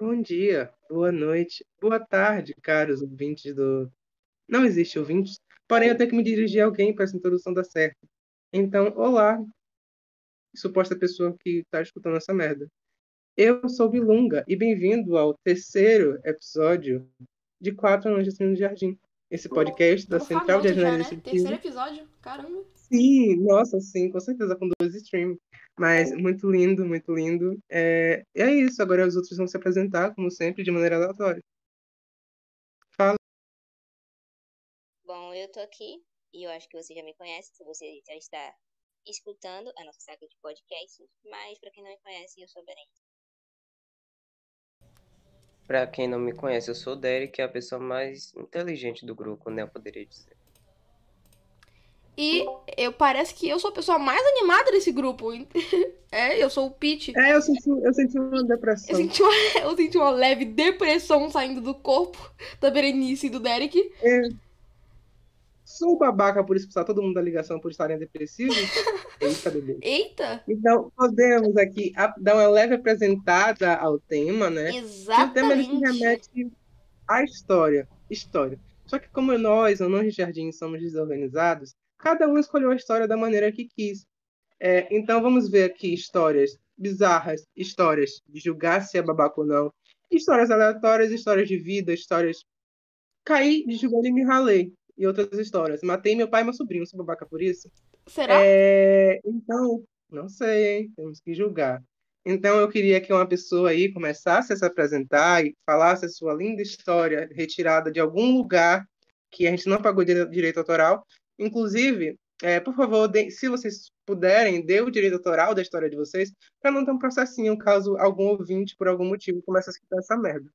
Bom dia, boa noite, boa tarde, caros ouvintes do. Não existe ouvintes, porém eu tenho que me dirigir a alguém para essa introdução dar certo. Então, olá, suposta pessoa que está escutando essa merda. Eu sou Bilunga e bem-vindo ao terceiro episódio de Quatro Anos de no Jardim. Esse podcast da Central de Análise né? Terceiro episódio, caramba. Sim, nossa, sim, com certeza, com dois streams. Mas muito lindo, muito lindo. É, e é isso, agora os outros vão se apresentar, como sempre, de maneira aleatória. Fala. Bom, eu tô aqui e eu acho que você já me conhece, se você já está escutando a nossa saga de podcast, mas pra quem não me conhece, eu sou Berenice. Pra quem não me conhece, eu sou o Derek, a pessoa mais inteligente do grupo, né? Eu poderia dizer. E eu parece que eu sou a pessoa mais animada desse grupo. É, eu sou o Pete. É, eu senti, eu senti uma Eu depressão. senti, uma, eu senti uma leve depressão saindo do corpo da Berenice e do Derek. É. Sou babaca por expulsar todo mundo da ligação por estarem depressivos? Eita, bebê. Eita! Então, podemos aqui dar uma leve apresentada ao tema, né? Que o tema ele se Exatamente. remete à história. História. Só que como nós, anões de jardim, somos desorganizados, cada um escolheu a história da maneira que quis. É, então vamos ver aqui histórias bizarras, histórias de julgar se é babaca ou não, histórias aleatórias, histórias de vida, histórias. Caí de joelho e me ralei. E outras histórias. Matei meu pai e meu sobrinho, sou babaca por isso? Será? É, então, não sei, hein? Temos que julgar. Então, eu queria que uma pessoa aí começasse a se apresentar e falasse a sua linda história retirada de algum lugar que a gente não pagou dire- direito autoral. Inclusive, é, por favor, dê- se vocês puderem, dê o direito autoral da história de vocês, para não ter um processinho caso algum ouvinte, por algum motivo, comece a escutar essa merda.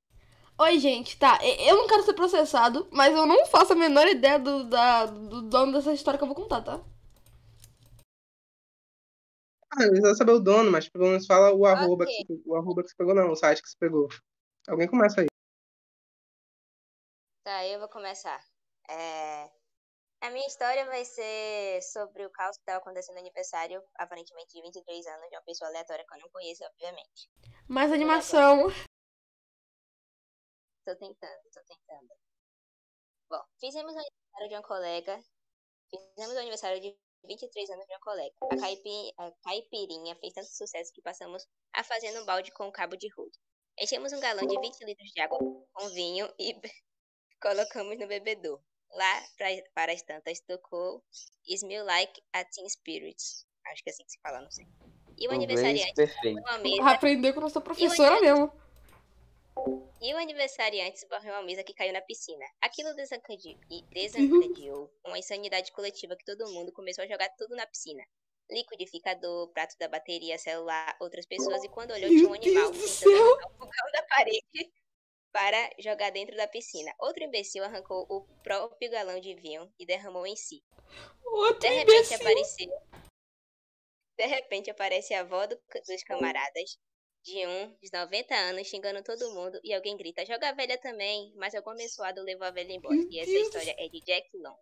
Oi, gente, tá. Eu não quero ser processado, mas eu não faço a menor ideia do, da, do dono dessa história que eu vou contar, tá? Ah, eu preciso saber o dono, mas pelo menos fala o arroba, Ok. que, você- o arroba que você pegou, não, o site que você pegou. Alguém começa aí. Tá, eu vou começar. É, A minha história vai ser sobre o caos que estava acontecendo no aniversário, aparentemente de 23 anos, de uma pessoa aleatória que eu não conheço, obviamente. Mais animação. Tô tentando, tô tentando. Bom, fizemos o aniversário de uma colega. Fizemos o aniversário de 23 anos de uma colega. A, caipi, a caipirinha fez tanto sucesso que passamos a fazer no balde com um cabo de rodo. Enchemos um galão de 20 litros de água com vinho e colocamos no bebedouro. Lá, pra, para as tantas, tocou Smell Like a Teen Spirit. Acho que é assim que se fala, não sei. E o Inglês aniversariante mesa aprender com a nossa professora mesmo. E o aniversariante esbarrou uma mesa que caiu na piscina. Aquilo desencade- e desencadeou uma insanidade coletiva que todo mundo começou a jogar tudo na piscina. Liquidificador, prato da bateria, celular, outras pessoas, e quando olhou tinha um Meu animal Deus do tentando céu! o fogão da parede para jogar dentro da piscina. Outro imbecil arrancou o próprio galão de vinho e derramou em si. Outro De repente imbecil. apareceu. De repente aparece a avó do- dos camaradas de um dos 90 anos xingando todo mundo e alguém grita: Joga a velha também. Mas algum abençoado levou a velha embora. Meu E essa Deus. história é de Jack Long.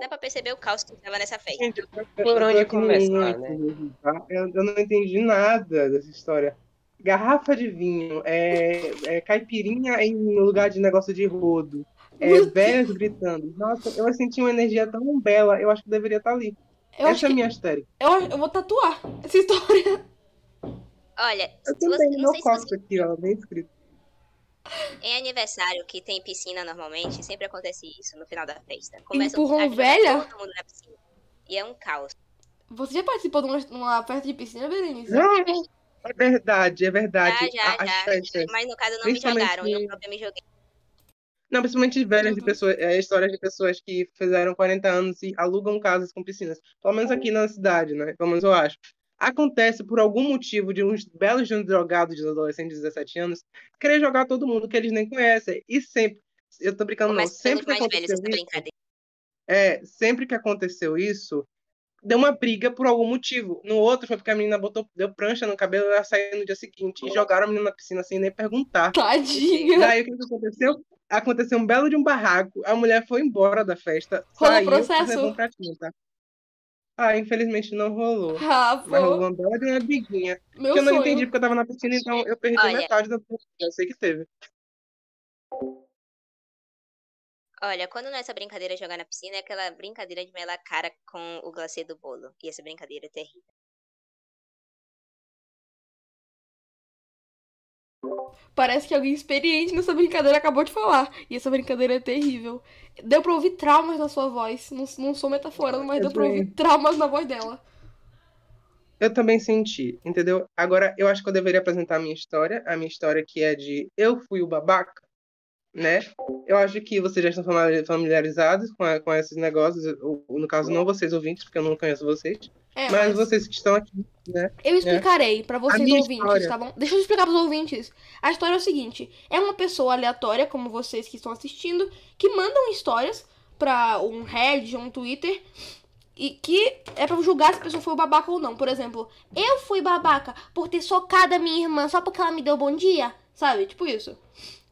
Dá pra perceber o caos que tava nessa festa. Gente, Por onde começar, né? tá? Eu não entendi nada dessa história. Garrafa de vinho, é, é caipirinha em lugar de negócio de rodo, é, velhas gritando. Nossa, eu senti uma energia tão bela, eu acho que deveria estar ali. Eu Essa é a que minha história. eu, eu vou tatuar essa história. Olha, Eu se você, também, no não meu você, aqui, ó, bem escrito. em aniversário que tem piscina normalmente, sempre acontece isso no final da festa. Começa Empurrão a velha? todo mundo na piscina. E é um caos. Você já participou de uma, uma festa de piscina, Berenice? É verdade, é verdade. Já, já, já. festas. Mas no caso não me jogaram, eu própria me joguei. Não, principalmente velhas de Uhum. pessoas, é, histórias de pessoas que fizeram 40 anos e alugam casas com piscinas. Pelo menos aqui na cidade, né? Pelo menos eu acho. Acontece por algum motivo de uns belos de um drogados de adolescentes de 17 anos querer jogar todo mundo que eles nem conhecem. E sempre, eu tô brincando, não, Começa pelos sempre que velhos aconteceu essa isso, é, sempre que aconteceu isso, deu uma briga por algum motivo. No outro foi porque a menina botou, deu prancha no cabelo e ela saiu no dia seguinte e jogaram a menina na piscina sem nem perguntar. Tadinha. Daí o que aconteceu? Aconteceu um belo de um barraco, a mulher foi embora da festa, Rolou saiu processo? e levou um pratinho, tá? Ah, infelizmente não rolou. Ah, Mas rolou uma bela de uma briguinha. meu Que eu não sonho. entendi porque eu tava na piscina, então eu perdi Olha. metade da briguinha. Eu sei que teve. Olha, quando nessa brincadeira de jogar na piscina, é aquela brincadeira de melar a cara com o glacê do bolo. E essa brincadeira é terrível. Parece que alguém experiente nessa brincadeira acabou de falar. E essa brincadeira é terrível. Deu pra ouvir traumas na sua voz. Não, não sou metaforando, mas Eu deu pra também. ouvir traumas na voz dela. Eu também senti, entendeu? Agora, eu acho que eu deveria apresentar a minha história. A minha história que é de eu fui o babaca, né? Eu acho que vocês já estão famili- familiarizados com, a- com esses negócios. no caso, não vocês ouvintes, porque eu não conheço vocês. É, mas mas vocês que estão aqui, né? eu explicarei pra vocês minha ouvintes, história. tá bom? Deixa eu explicar pros ouvintes. A história é o seguinte: é uma pessoa aleatória, como vocês que estão assistindo, que mandam histórias pra um Reddit ou um Twitter. E que é pra julgar se a pessoa foi babaca ou não. Por exemplo, eu fui babaca por ter socado a minha irmã só porque ela me deu bom dia. Sabe? Tipo isso.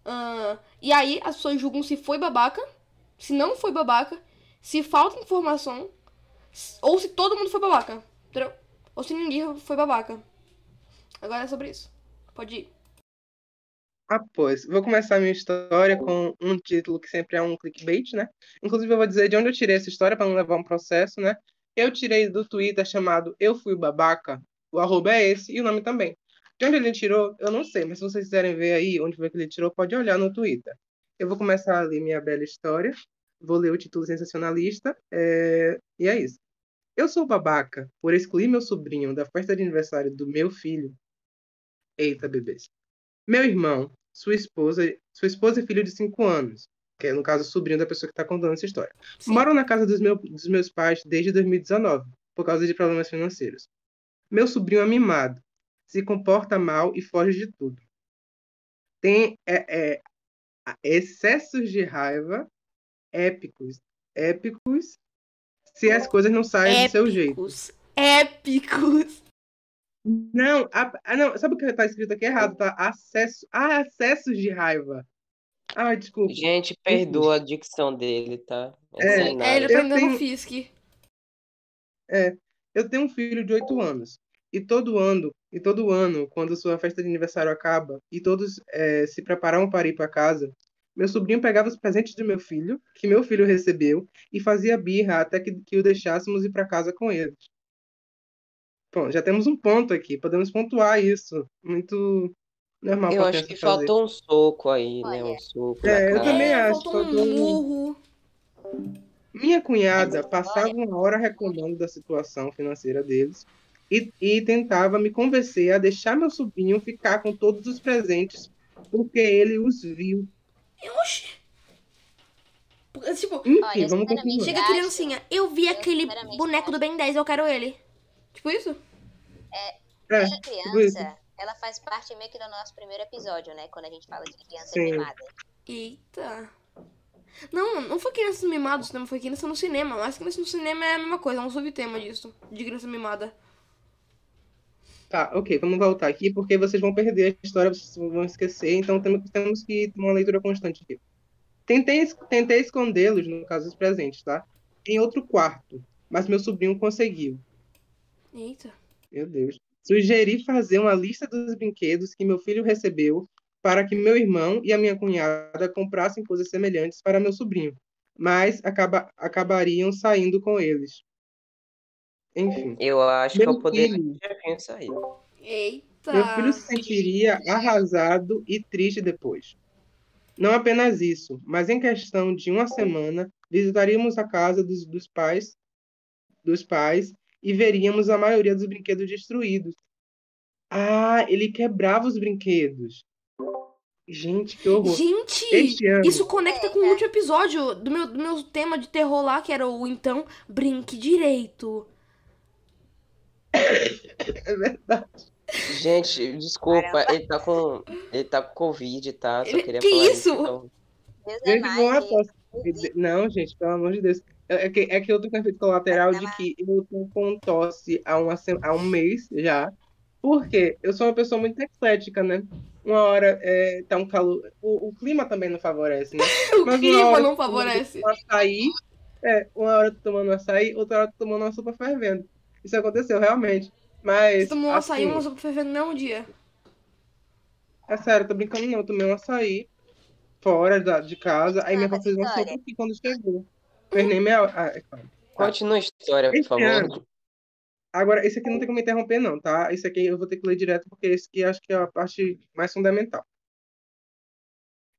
Ah, e aí as pessoas julgam se foi babaca, se não foi babaca, se falta informação, ou se todo mundo foi babaca. Entendeu? Ou se ninguém foi babaca. Agora é sobre isso. Pode ir. Ah, pois. Vou começar a minha história com um título que sempre é um clickbait, né? Inclusive, eu vou dizer de onde eu tirei essa história para não levar um processo, né? Eu tirei do Twitter chamado Eu Fui Babaca. O arroba é esse e o nome também. De onde ele tirou, eu não sei, mas se vocês quiserem ver aí onde foi que ele tirou, pode olhar no Twitter. Eu vou começar a ler minha bela história. Vou ler o título sensacionalista. é, E é isso. Eu sou babaca por excluir meu sobrinho da festa de aniversário do meu filho. Eita, bebês. Meu irmão, sua esposa, sua esposa e filho de 5 anos, que é, no caso, o sobrinho da pessoa que está contando essa história, Sim. moram na casa dos, meu- dos meus pais desde 2019, por causa de problemas financeiros. Meu sobrinho é mimado, se comporta mal e foge de tudo. Tem é, é, excessos de raiva épicos, épicos, se as coisas não saem do seu jeito. Épicos. Épicos. Não, a- ah, não, sabe o que está escrito aqui errado? Tá? Acesso, ah, acessos de raiva. Ah, desculpa. Gente, perdoa a dicção dele, tá? É, É, ele aprendeu no tenho- Fisk. Eu tenho um filho de 8 anos. E todo ano, e todo ano, quando sua festa de aniversário acaba e todos eh, se preparavam para ir para casa, meu sobrinho pegava os presentes do meu filho, que meu filho recebeu, e fazia birra até que, que o deixássemos ir para casa com eles. Bom, já temos um ponto aqui, podemos pontuar isso. Muito normal Eu acho que fazer. faltou um soco aí, né? Olha. Um soco É, eu cara. também é, acho, faltou um murro. Minha cunhada passava uma hora reclamando da situação financeira deles e, e tentava me convencer a deixar meu sobrinho ficar com todos os presentes porque ele os viu. Oxi. Tipo, Enfim, Olha, vamos continuar. chega a criancinha, eu vi eu aquele boneco do Ben 10, eu quero ele. Tipo isso? É, Essa tipo isso. criança, ela faz parte meio que do nosso primeiro episódio, né? Quando a gente fala de criança Sim. mimada. Eita. Não, não foi criança mimada no cinema, foi criança no cinema. Mas criança no cinema é a mesma coisa, é um subtema disso. De criança mimada. Tá, ok, vamos voltar aqui porque vocês vão perder a história, vocês vão esquecer, então temos, temos que ter uma leitura constante aqui. Tentei, tentei escondê-los, no caso, os presentes, tá? Em outro quarto, mas meu sobrinho conseguiu. Eita. Meu Deus. Sugeri fazer uma lista dos brinquedos que meu filho recebeu para que meu irmão e a minha cunhada comprassem coisas semelhantes para meu sobrinho, mas acaba- acabariam saindo com eles. Enfim, Eu acho Meu que eu poderia filho. ter pensado. Eita. meu filho se sentiria arrasado e triste depois. Não apenas isso, mas em questão de uma semana, visitaríamos a casa dos, dos pais, dos pais e veríamos a maioria dos brinquedos destruídos. Ah, ele quebrava os brinquedos. Gente, que horror. Gente, isso conecta com o último episódio do meu, do meu tema de terror lá, que era o então Brinque Direito. É verdade. Gente, desculpa, Caramba. ele tá com. Ele tá com Covid, tá? Só Ele- queria que falar isso? então. Deus é Gente, mais. aposto. Não, gente, pelo amor de Deus. É é que, é que eu tô com efeito colateral de que eu tô com tosse há, uma, há um mês já. Por quê? Eu sou uma pessoa muito eclética, né? Uma hora é, tá um calor. O, o clima também não favorece, né? O Mas clima hora não favorece. açaí, É, uma hora eu tô tomando açaí, outra hora eu tô tomando uma sopa fervendo. Isso aconteceu realmente. Mas. Você tomou um açaí e assim, sopa fervendo no mesmo dia. É sério, eu tô brincando não. Eu tomei um açaí fora da, de casa. Aí minha Conta avó fez história. aqui quando chegou. Meia hora. Ah, é claro. Continua a história, por Esse favor. ano- Agora, esse aqui não tem como interromper, não, tá? Esse aqui eu vou ter que ler direto, porque esse aqui acho que é a parte mais fundamental.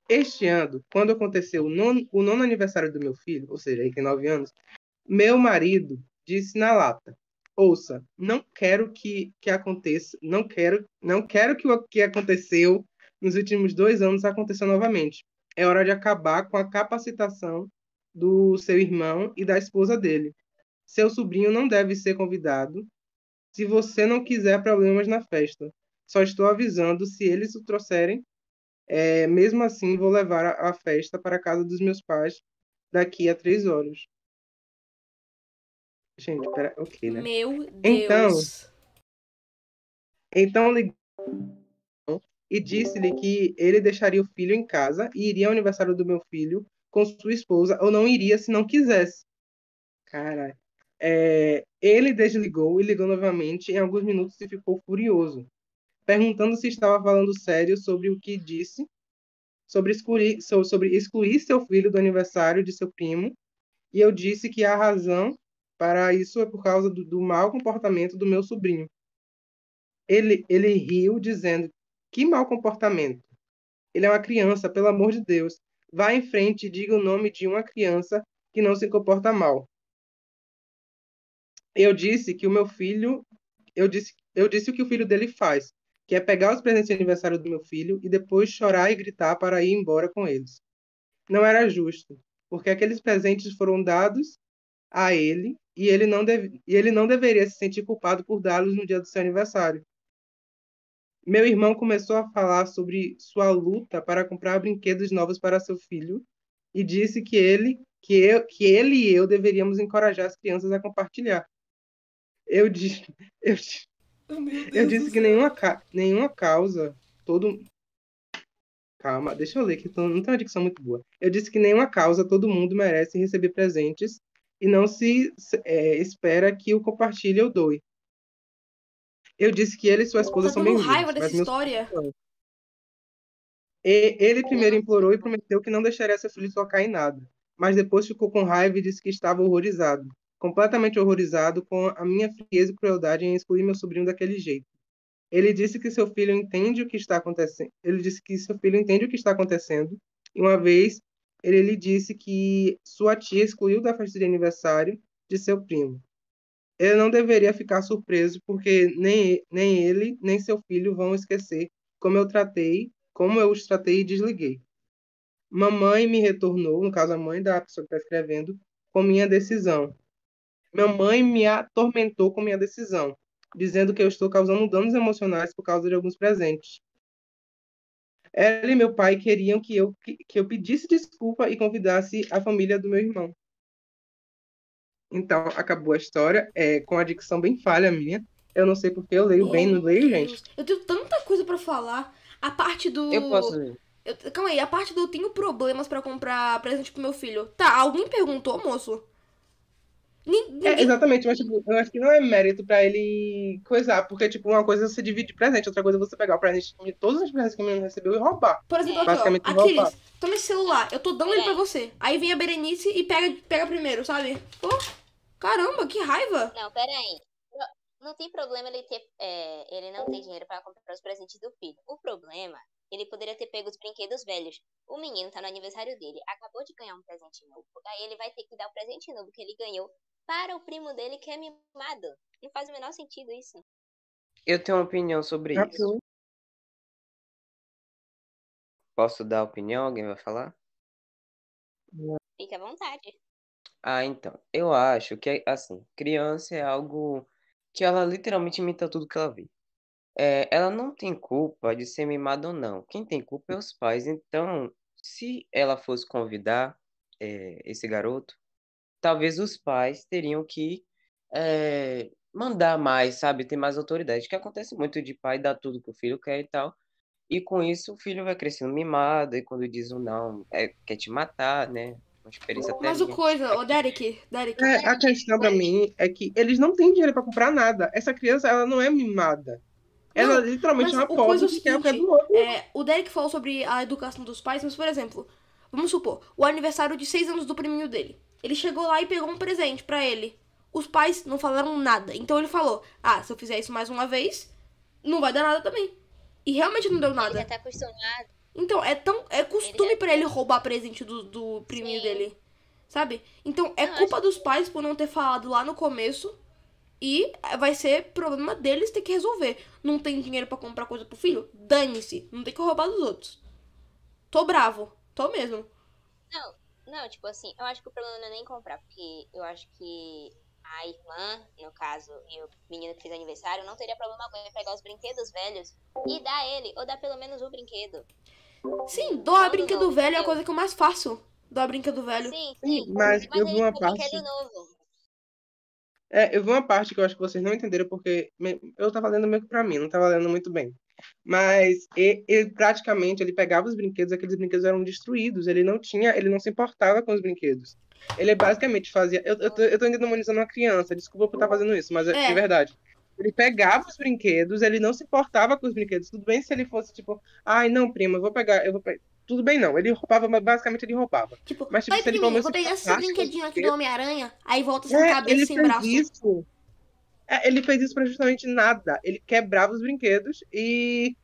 Este ano, quando aconteceu o nono, o nono aniversário do meu filho, ou seja, ele tem nove anos, meu marido disse na lata: Ouça, não quero que, que aconteça, não quero, não quero que o que aconteceu nos últimos dois anos aconteça novamente. É hora de acabar com a capacitação do seu irmão e da esposa dele. Seu sobrinho não deve ser convidado se você não quiser problemas na festa. Só estou avisando se eles o trouxerem. É, mesmo assim, vou levar a, a festa para a casa dos meus pais daqui a três horas. Gente, pera, ok, né? Meu Então, Deus. Então ligou e disse-lhe que ele deixaria o filho em casa e iria ao aniversário do meu filho com sua esposa, ou não iria se não quisesse. Caralho. É, ele desligou e ligou novamente em alguns minutos e ficou furioso, perguntando se estava falando sério sobre o que disse, sobre excluir, so- sobre excluir seu filho do aniversário de seu primo, e eu disse que a razão para isso é por causa do, do mau comportamento do meu sobrinho. Ele, ele riu, dizendo: Que mau comportamento. Ele é uma criança, pelo amor de Deus. Vá em frente e diga o nome de uma criança que não se comporta mal. Eu disse que o meu filho. Eu disse, eu disse o que o filho dele faz, que é pegar os presentes de aniversário do meu filho e depois chorar e gritar para ir embora com eles. Não era justo, porque aqueles presentes foram dados a ele e ele não, deve, e ele não deveria se sentir culpado por dá-los no dia do seu aniversário. Meu irmão começou a falar sobre sua luta para comprar brinquedos novos para seu filho e disse que ele, que eu, que ele e eu deveríamos encorajar as crianças a compartilhar. Eu disse, eu, Oh, Deus eu do disse que nenhuma, nenhuma causa, todo. Calma, deixa eu ler que tô- não tem uma dicção muito boa. Eu disse que nenhuma causa todo mundo merece receber presentes e não se é, espera que o compartilhe ou doe. Eu disse que ele e sua esposa Tá são bem-vindos, raiva dessa história. E- Ele primeiro implorou e prometeu que não deixaria seu filho tocar em nada, mas depois ficou com raiva e disse que estava horrorizado, completamente horrorizado com a minha frieza e crueldade em excluir meu sobrinho daquele jeito. Ele disse que seu filho entende o que está acontecendo. Ele disse que seu filho entende o que está acontecendo. E uma vez ele lhe disse que sua tia excluiu da festa de aniversário de seu primo. Ele não deveria ficar surpreso porque nem, nem ele nem seu filho vão esquecer como eu tratei, como eu os tratei e desliguei. Mamãe me retornou, no caso a mãe da pessoa que está escrevendo, com minha decisão. Mamãe me atormentou com minha decisão, dizendo que eu estou causando danos emocionais por causa de alguns presentes. Ela e meu pai queriam que eu, que, que eu pedisse desculpa e convidasse a família do meu irmão. Então, acabou a história, é, com a dicção bem falha minha. Eu não sei porque eu leio bem, não leio, Deus. gente. Eu tenho tanta coisa pra falar. A parte do. Eu posso ler. Eu- calma aí, a parte do eu tenho problemas pra comprar presente pro meu filho. Tá, alguém perguntou, moço? Nin- É, Ninguém. exatamente, mas tipo, eu acho que não é mérito pra ele coisar, porque tipo, uma coisa é você divide presente, outra coisa é você pegar o presente, todos os presentes que o menino recebeu e roubar. Por exemplo, aqui, Basicamente, ó. roubar. Aquiles, toma esse celular. Eu tô dando ele pra Peraí. você. Aí vem a Berenice e pega, pega primeiro, sabe? Pô, caramba, que raiva. Não, peraí. Não- Não tem problema ele ter. é, ele não ter dinheiro pra comprar os presentes do filho. O problema, ele poderia ter pego os brinquedos velhos. O menino tá no aniversário dele, acabou de ganhar um presente novo. Aí ele vai ter que dar o presente novo que ele ganhou para o primo dele que é mimado. Não faz o menor sentido isso. Eu tenho uma opinião sobre isso. Acabou. Posso dar opinião? Alguém vai falar? Fique à vontade. Ah, então. Eu acho que, assim, criança é algo que ela literalmente imita tudo que ela vê. É, ela não tem culpa de ser mimada ou não. Quem tem culpa é os pais. Então, se ela fosse convidar é, esse garoto, talvez os pais teriam que é, mandar mais, sabe? Ter mais autoridade. Que acontece muito de pai dar tudo que o filho quer e tal. E com isso o filho vai crescendo mimado, e quando diz um não, é, quer te matar, né? Uma experiência Mas o coisa, ô Derek, Derek. É, a questão pra mim é que eles não têm dinheiro pra comprar nada. Essa criança, ela não é mimada. Ela Não, literalmente é o uma o pobre que quer o que é seguinte, do outro. É, o Derek falou sobre a educação dos pais, mas, por exemplo, vamos supor, o aniversário de seis anos do priminho dele. Ele chegou lá e pegou um presente pra ele. Os pais não falaram nada. Então ele falou: Ah, se eu fizer isso mais uma vez, não vai dar nada também. E realmente não deu Ele já nada. tá acostumado. Então, é tão. É costume pra ele roubar presente do, do priminho Sim. dele. Sabe? Então, é Não, culpa dos pais por não ter falado lá no começo. E vai ser problema deles ter que resolver. Não tem dinheiro pra comprar coisa pro filho? Dane-se. Não tem que roubar dos outros. Tô bravo. Tô mesmo. Não, não, tipo assim, eu acho que o problema não é nem comprar, porque eu acho que a irmã, no caso, e o menino que fez aniversário, não teria problema algum em pegar os brinquedos velhos e dar ele, ou dar pelo menos um brinquedo. Sim, doar Todo brinquedo novo, velho é a coisa que eu mais faço. Doar brinquedo velho. Sim, Sim, sim. mas eu vi ele uma com parte. É, eu vi uma parte que eu acho que vocês não entenderam, porque eu tava lendo meio que pra mim, não tava lendo muito bem. Mas ele, praticamente ele pegava os brinquedos, aqueles brinquedos eram destruídos. Ele não tinha, ele não se importava com os brinquedos. Ele basicamente fazia. Eu, eu, tô, eu tô ainda demonizando uma criança, desculpa por estar fazendo isso, mas é, É. de verdade. Ele pegava os brinquedos, ele não se importava com os brinquedos. Tudo bem se ele fosse tipo, ai, não, prima, eu vou pegar, eu vou pegar. Tudo bem, não. Ele roubava, mas basicamente ele roubava. Tipo, Mas, tipo, pai se ele priminho, vou pegar esse brinquedinho aqui do Homem-Aranha. Aí volta sem É, cabeça, ele sem braço. isso. É, ele fez isso pra justamente nada. Ele quebrava os brinquedos e.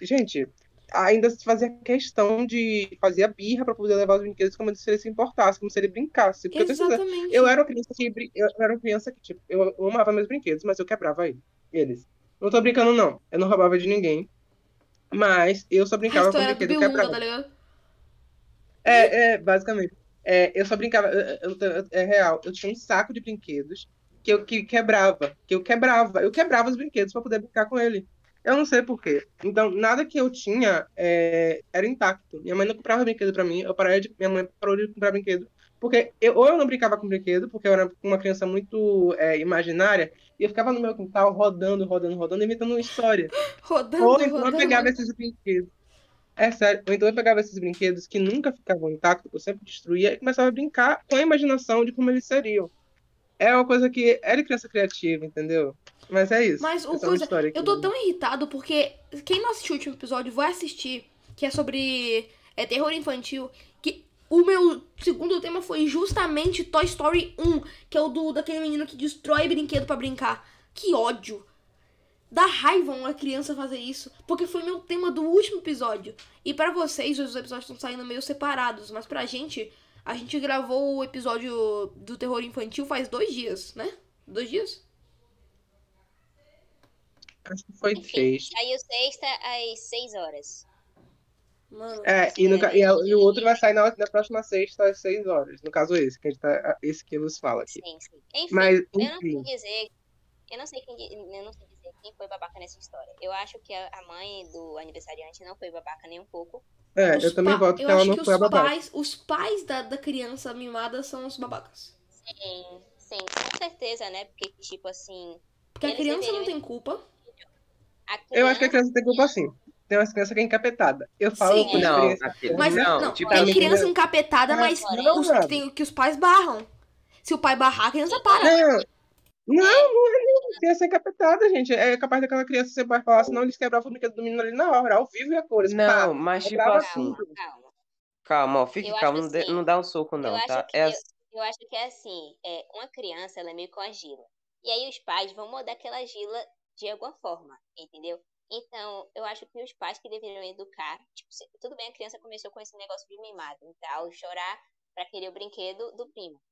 Gente, ainda se fazia questão de. Fazia birra pra poder levar os brinquedos como se ele se importasse, como se ele brincasse. Porque Exatamente. eu era uma criança que. Eu era uma criança que, tipo, eu eu amava meus brinquedos, mas eu quebrava ele- eles. Não tô brincando, não. Eu não roubava de ninguém. Mas eu só A brincava com brinquedo Bilunga, quebrado. tá ligado? É, é, basicamente. É, eu só brincava, eu- eu- eu- é real, eu tinha um saco de brinquedos que eu que quebrava, que eu quebrava, eu quebrava os brinquedos para poder brincar com ele. Eu não sei por quê. Então, nada que eu tinha é, era intacto. Minha mãe não comprava brinquedo para mim, eu parei de, minha mãe parou de comprar brinquedo, porque eu, ou eu não brincava com brinquedo, porque eu era uma criança muito é, imaginária, e eu ficava no meu quintal rodando, rodando, rodando, inventando uma história. Rodando, Ou então eu rodando. pegava esses brinquedos. É sério, ou então eu pegava esses brinquedos que nunca ficavam intactos, que eu sempre destruía, e começava a brincar com a imaginação de como eles seriam. É uma coisa que era criança criativa, entendeu? Mas é isso. Mas o é coisa, história eu tô tão irritado porque quem não assistiu o último episódio vai assistir, que é sobre é, terror infantil, que o meu segundo tema foi justamente Toy Story 1, que é o do daquele menino que destrói brinquedo pra brincar. Que ódio. Dá raiva uma criança fazer isso, porque foi meu tema do último episódio. E pra vocês, os episódios estão saindo meio separados, mas pra gente, a gente gravou o episódio do terror infantil faz dois dias, né? Dois dias? Acho que foi Enfim, três. saiu sexta às 6 horas. Mano. É, e, no ca- e, e o outro vai sair na, na próxima sexta às seis horas. No caso, esse, que a gente tá, esse que vos fala aqui. Sim, sim. Enfim, Mas, eu não sei enfim. dizer. Eu não sei quem eu não sei dizer quem foi babaca nessa história. Eu acho que a a mãe do aniversariante não foi babaca nem um pouco. É, Os eu também voto que eu ela acho não que foi a os babaca. pais, os pais da, da criança mimada são os babacas. Sim, sim, com certeza, né? Porque, tipo assim, Porque a criança não tem culpa. a Eu acho que a criança. criança tem culpa sim. Tem umas crianças que é encapetada. Eu falo Sim. por Não, Mas não, não, tipo, tem amiga- criança encapetada, mas Não, os, tem, que os pais barram. Se o pai barrar, a criança para. Não, não, não é nem criança encapetada, gente. É capaz daquela criança você vai falar, senão eles quebravam o brinquedo do menino ali na hora, ao vivo e a cores. Não, Pá, mas tipo assim, tudo. Calma. calma, ó, fique Eu calmo, assim, não dá um soco Eu não, acho tá? que É eu, assim, eu acho que é assim, é, uma criança ela é meio com a gila. E aí os pais vão mudar aquela gila de alguma forma, entendeu? Então, eu acho que os pais que deveriam educar, tipo, se- tudo bem, a criança começou com esse negócio de mimado e tal, chorar pra querer o brinquedo do primo.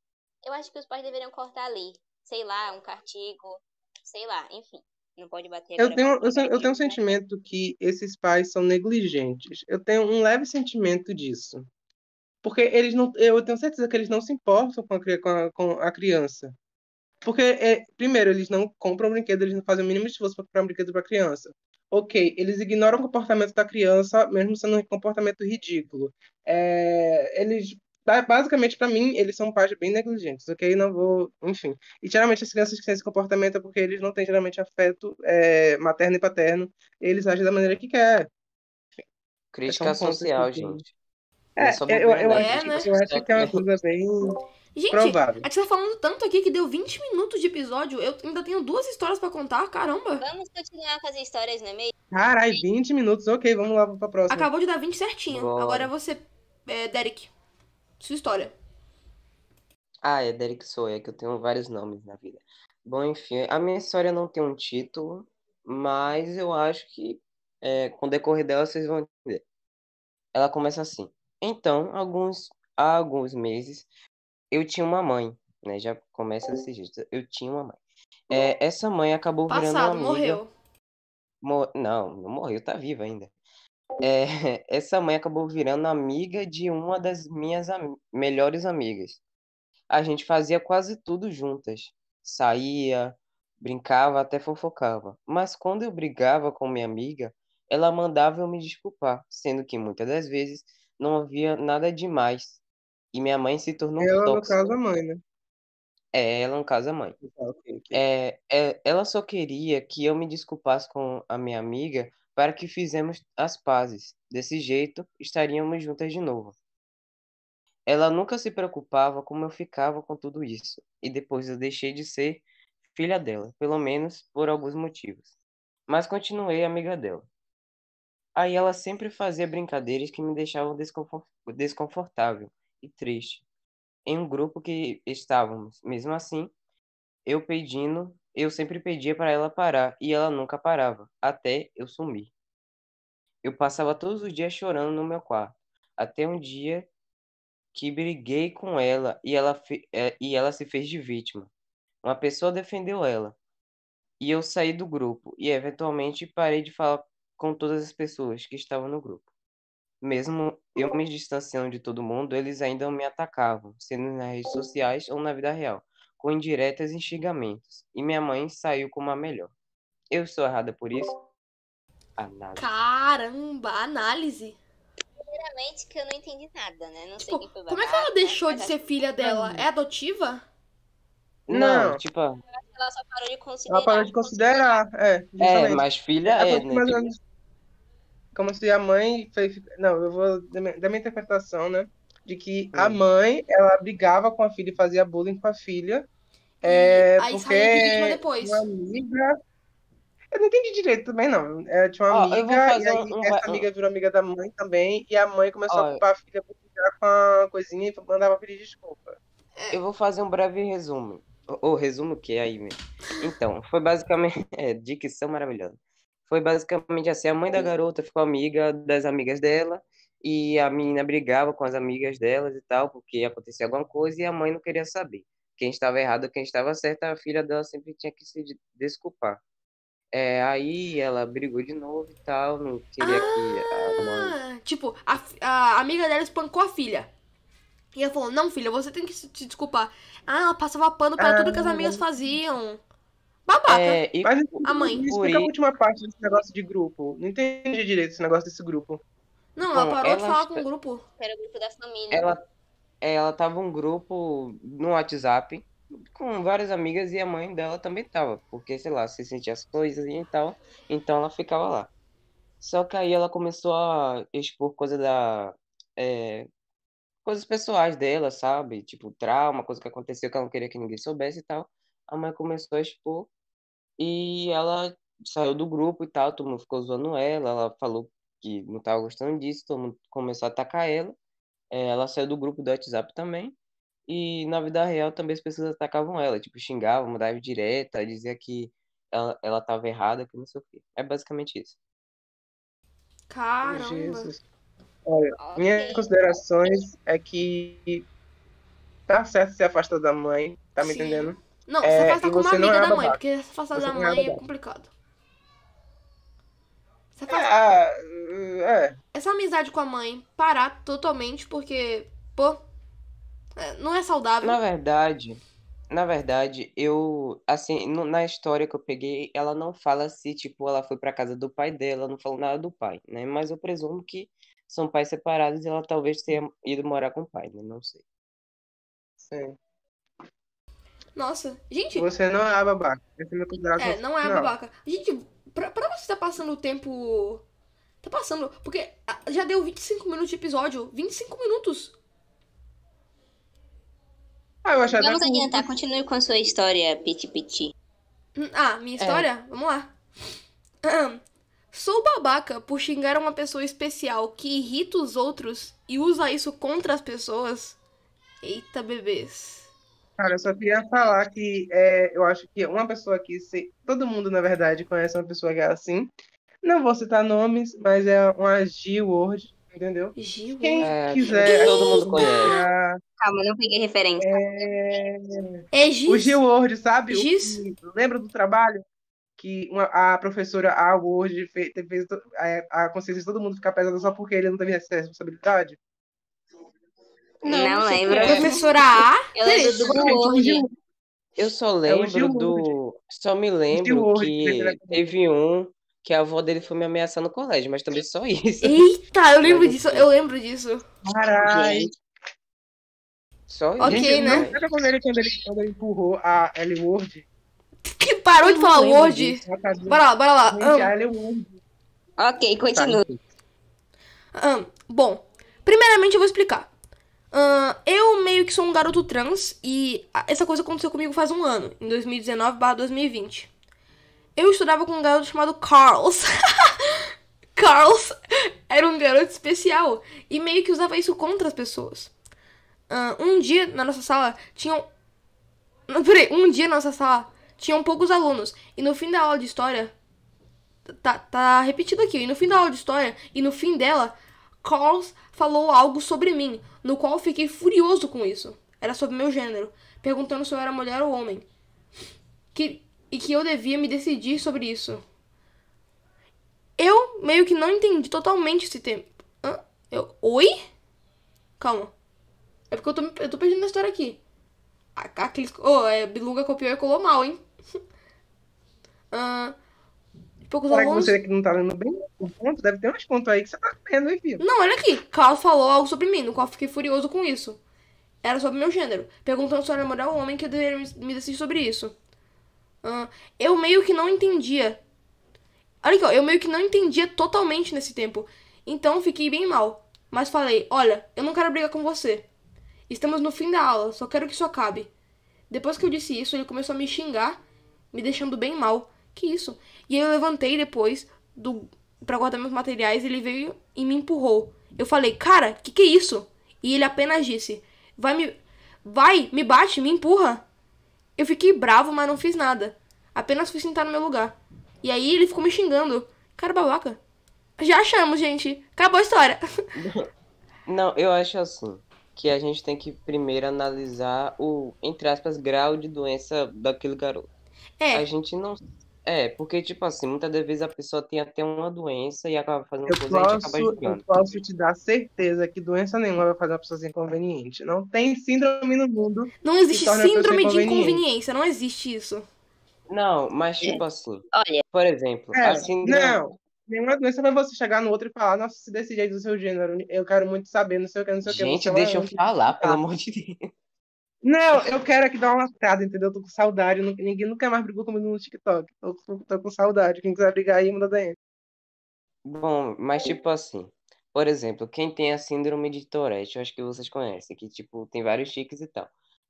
Eu acho que os pais deveriam cortar ali, sei lá, um castigo, sei lá, enfim. Não pode bater Eu tenho, eu, eu tenho um mas- sentimento que esses pais são negligentes. Eu tenho um leve sentimento disso. Porque eles não. Eu tenho certeza que eles não se importam com a, com a, com a criança. Porque, é, primeiro, eles não compram brinquedo, eles não fazem o mínimo esforço para comprar um brinquedo para criança. Ok, eles ignoram o comportamento da criança, mesmo sendo um comportamento ridículo. É, eles, basicamente, para mim, eles são pais bem negligentes, ok? Não vou, enfim. E geralmente as crianças que têm esse comportamento é porque eles não têm geralmente afeto é, materno e paterno, eles agem da maneira que quer. crítica um ponto social, gente. É, eu, eu, É, acho, né? eu acho que é uma coisa bem Gente, provável. a gente tá falando tanto aqui que deu 20 minutos de episódio. Eu ainda tenho duas histórias pra contar, caramba. Vamos continuar com as histórias, não é mesmo? Caralho, 20 minutos, ok, vamos lá pra próxima. Acabou de dar 20 certinho. Bora. Agora é você, é, Derek. Sua história. Ah, é Derek Sou, é que eu tenho vários nomes na vida. Bom, enfim, a minha história não tem um título, mas eu acho que é, com o decorrer dela vocês vão entender. Ela começa assim. Então, alguns, há alguns meses, eu tinha uma mãe, né? Já começa desse jeito. Eu tinha uma mãe. É, essa mãe acabou virando uma Passado, amiga. morreu. Mo- Não, não morreu, tá viva ainda. É, essa mãe acabou virando amiga de uma das minhas am- melhores amigas. A gente fazia quase tudo juntas. Saía, brincava, até fofocava. Mas quando eu brigava com minha amiga, ela mandava eu me desculpar, sendo que muitas das vezes não havia nada demais. E minha mãe se tornou Ela, no tóxica. caso, a mãe, né? É, ela, no caso, a mãe. Ok, ok. É, é, ela só queria que eu me desculpasse com a minha amiga para que fizemos as pazes. Desse jeito, estaríamos juntas de novo. Ela nunca se preocupava como eu ficava com tudo isso, e depois eu deixei de ser filha dela, pelo menos por alguns motivos. Mas continuei amiga dela. Aí ela sempre fazia brincadeiras que me deixavam desconfor- desconfortável e triste. Em um grupo que estávamos, mesmo assim, eu pedindo, eu sempre pedia para ela parar e ela nunca parava, até eu sumir. Eu passava todos os dias chorando no meu quarto, até um dia que briguei com ela e ela, eh, e ela se fez de vítima. Uma pessoa defendeu ela e eu saí do grupo e eventualmente parei de falar com todas as pessoas que estavam no grupo. Mesmo eu me distanciando de todo mundo, eles ainda me atacavam, sendo nas redes sociais ou na vida real, com indiretas e xingamentos. E minha mãe saiu como a melhor. Eu estou errada por isso? Nada. Caramba, análise. Primeiramente que eu não entendi nada, né? Não sei Tipo, quem foi como é que ela deixou mas de ser filha dela? É adotiva? Não, Não. tipo, Ela só parou de considerar. Ela parou de considerar, é, é, justamente. mas filha É, é, né? mais ou Tipo, como se a mãe fez. Não, eu vou da minha, da minha interpretação, né? De que a Hum. mãe, ela brigava com a filha e fazia bullying com a filha. É, aí porque saiu depois. uma amiga. Eu não entendi direito também, não. É, tinha uma Ó, eu vou amiga, fazer e aí um- essa amiga virou amiga da mãe também, e a mãe começou Ó, a culpar a filha por ficar com a coisinha e mandava pedir desculpa. Eu vou fazer um breve resumo. Ou resumo o que é aí mesmo? Então, foi basicamente. É, dicção maravilhosa. Foi basicamente assim: a mãe da garota ficou amiga das amigas dela, e a menina brigava com as amigas delas e tal, porque acontecia alguma coisa, e a mãe não queria saber. Quem estava errado, quem estava certo, a filha dela sempre tinha que se de- desculpar. É, aí ela brigou de novo e tal, não queria que a mãe. Ah, tipo, a, a amiga dela espancou a filha. E ela falou, não, filha, você tem que se desculpar. Ah, ela passava pano pra tudo que as amigas faziam. Babaca. É, e Mas A mãe. explica a i- última parte desse negócio de grupo. Não entendi direito esse negócio desse grupo. Não, ela Bom, parou de ela falar está- com o grupo. Era o grupo da família. ela, ela tava um grupo no WhatsApp com várias amigas e a mãe dela também tava, porque, sei lá, se sentia as coisas e tal, então ela ficava lá. Só que aí ela começou a expor coisa da, é, coisas pessoais dela, sabe? Tipo, trauma, coisa que aconteceu que ela não queria que ninguém soubesse e tal. A mãe começou a expor e ela saiu do grupo e tal, todo mundo ficou zoando ela, ela falou que não tava gostando disso, todo mundo começou a atacar ela. É, ela saiu do grupo do WhatsApp também. E na vida real também as pessoas atacavam ela, tipo, xingavam, mandavam direta, dizia que ela, ela tava errada, que não sei o quê. É basicamente isso. Caramba. Jesus. Olha, Ok. minhas considerações é que tá certo se afastar da mãe, tá me Sim. entendendo? Não, É, você afasta e como você não amiga é da mãe, babaca. porque se afastar da é mãe é complicado. É, afasta ah, é, essa amizade com a mãe parar totalmente, porque, pô, é, não é saudável. Na verdade, na verdade, eu, assim, na história que eu peguei, ela não fala se, tipo, ela foi pra casa do pai dela, não falou nada do pai, né? Mas eu presumo que são pais separados e ela talvez tenha ido morar com o pai, né? Não sei. sim. Nossa, gente, Você não é babaca. Essa é é, não é babaca. Gente, pra, pra você estar passando o tempo Tá passando. Porque ah, já deu 25 minutos de episódio. 25 minutos. Ah, eu achava Vamos que- adiantar, continue com a sua história, Piti Piti. Hum, Ah, minha história? Vamos lá. Aham. Sou babaca por xingar uma pessoa especial que irrita os outros e usa isso contra as pessoas. Eita, bebês. Cara, eu só queria falar que é, eu acho que uma pessoa que se, todo mundo, na verdade, conhece uma pessoa que é assim. Não vou citar nomes, mas é uma G-Word, entendeu? Gil. Quem É, quiser todo mundo conhece. Calma, não peguei referência. é, É Giz. o G-Word, sabe? Giz? que- lembra do trabalho? Que uma- a professora A. Word fez, fez a, a consciência de todo mundo ficar pesada só porque ele não teve essa responsabilidade? Não, sei lembro. é. Professora A. Eu lembro do Gente, o Word. Eu só É lembro Gil do. Só me lembro que teve um que a avó dele foi me ameaçar no colégio, mas também só isso. Eita, eu lembro Mas disso. enfim. Eu lembro disso. Caralho. Só isso. Ok, Gente, né? não lembra quando ele, quando ele, quando ele empurrou a Ellie Ward? Que parou de falar não Word. cadeira? Bora lá, bora lá. Gente, Ahn, a Ellie Ward. ok, Tá, continue. enfim. ahn, bom, primeiramente eu vou explicar. Ahn, eu meio que sou um garoto trans e essa coisa aconteceu comigo faz um ano, em 2019/2020. Eu estudava com um garoto chamado Carlos. Carlos era um garoto especial e meio que usava isso contra as pessoas. Ahn, um dia na nossa sala tinham. Não, peraí, um dia na nossa sala tinham poucos alunos e no fim da aula de história. Tá, tá repetido aqui. E no fim da aula de história e no fim dela, Carlos falou algo sobre mim, no qual fiquei furioso com isso. Era sobre meu gênero, perguntando se eu era mulher ou homem. Que, e que eu devia me decidir sobre isso. Eu meio que não entendi totalmente esse tempo. Hã? Eu, oi? Calma. É porque eu tô, eu tô perdendo a história aqui. A- Aqueles. Ô, é, Biluga copiou e colou mal, hein? Poucos Será que alunos. você que não tá lendo bem o ponto? Deve ter uns pontos aí que você tá lendo, hein, filho? Não, olha aqui. Carlos falou algo sobre mim, no qual eu fiquei furioso com isso. Era sobre meu gênero. Perguntando se eu era mulher ou homem que eu deveria me- decidir sobre isso. Ah, eu meio que não entendia. Olha aqui, ó, eu meio que não entendia totalmente nesse tempo. Então fiquei bem mal. Mas falei, olha, eu não quero brigar com você. Estamos no fim da aula, só quero que isso acabe. Depois que eu disse isso, ele começou a me xingar, me deixando bem mal. Que isso? E aí eu levantei depois do para guardar meus materiais, ele veio e me empurrou. Eu falei, cara, que que é isso? E ele apenas disse, vai me, vai, me bate, me empurra. Eu fiquei bravo, mas não fiz nada. Apenas fui sentar no meu lugar. E aí ele ficou me xingando. Cara babaca. Já achamos, gente. Acabou a história. Não, eu acho assim, que a gente tem que primeiro analisar o, entre aspas, grau de doença daquele garoto. A É, gente não. É, porque, tipo assim, muitas das vezes a pessoa tem até uma doença e acaba fazendo Eu coisa e a gente acaba posso, eu julgando. posso te dar certeza que doença nenhuma vai fazer uma pessoa ser inconveniente. Não tem síndrome no mundo. não existe a síndrome de inconveniência. Não existe isso. Não, mas tipo assim, Olha, por exemplo, É, a síndrome. não. Nenhuma doença vai você chegar no outro e falar, nossa, se decide aí do seu gênero. Eu quero muito saber, não sei o que, não sei o que. Gente, deixa eu falar, pelo amor de Deus. Não, eu quero aqui dar uma lascada, entendeu? Eu tô com saudade. nu- Ninguém nunca mais brigou comigo no TikTok. Tô, tô- com saudade. Quem quiser brigar aí, manda DM. Bom, mas tipo assim, por exemplo, quem tem a síndrome de Tourette, eu acho que vocês conhecem, que tipo, tem vários tiques e tal.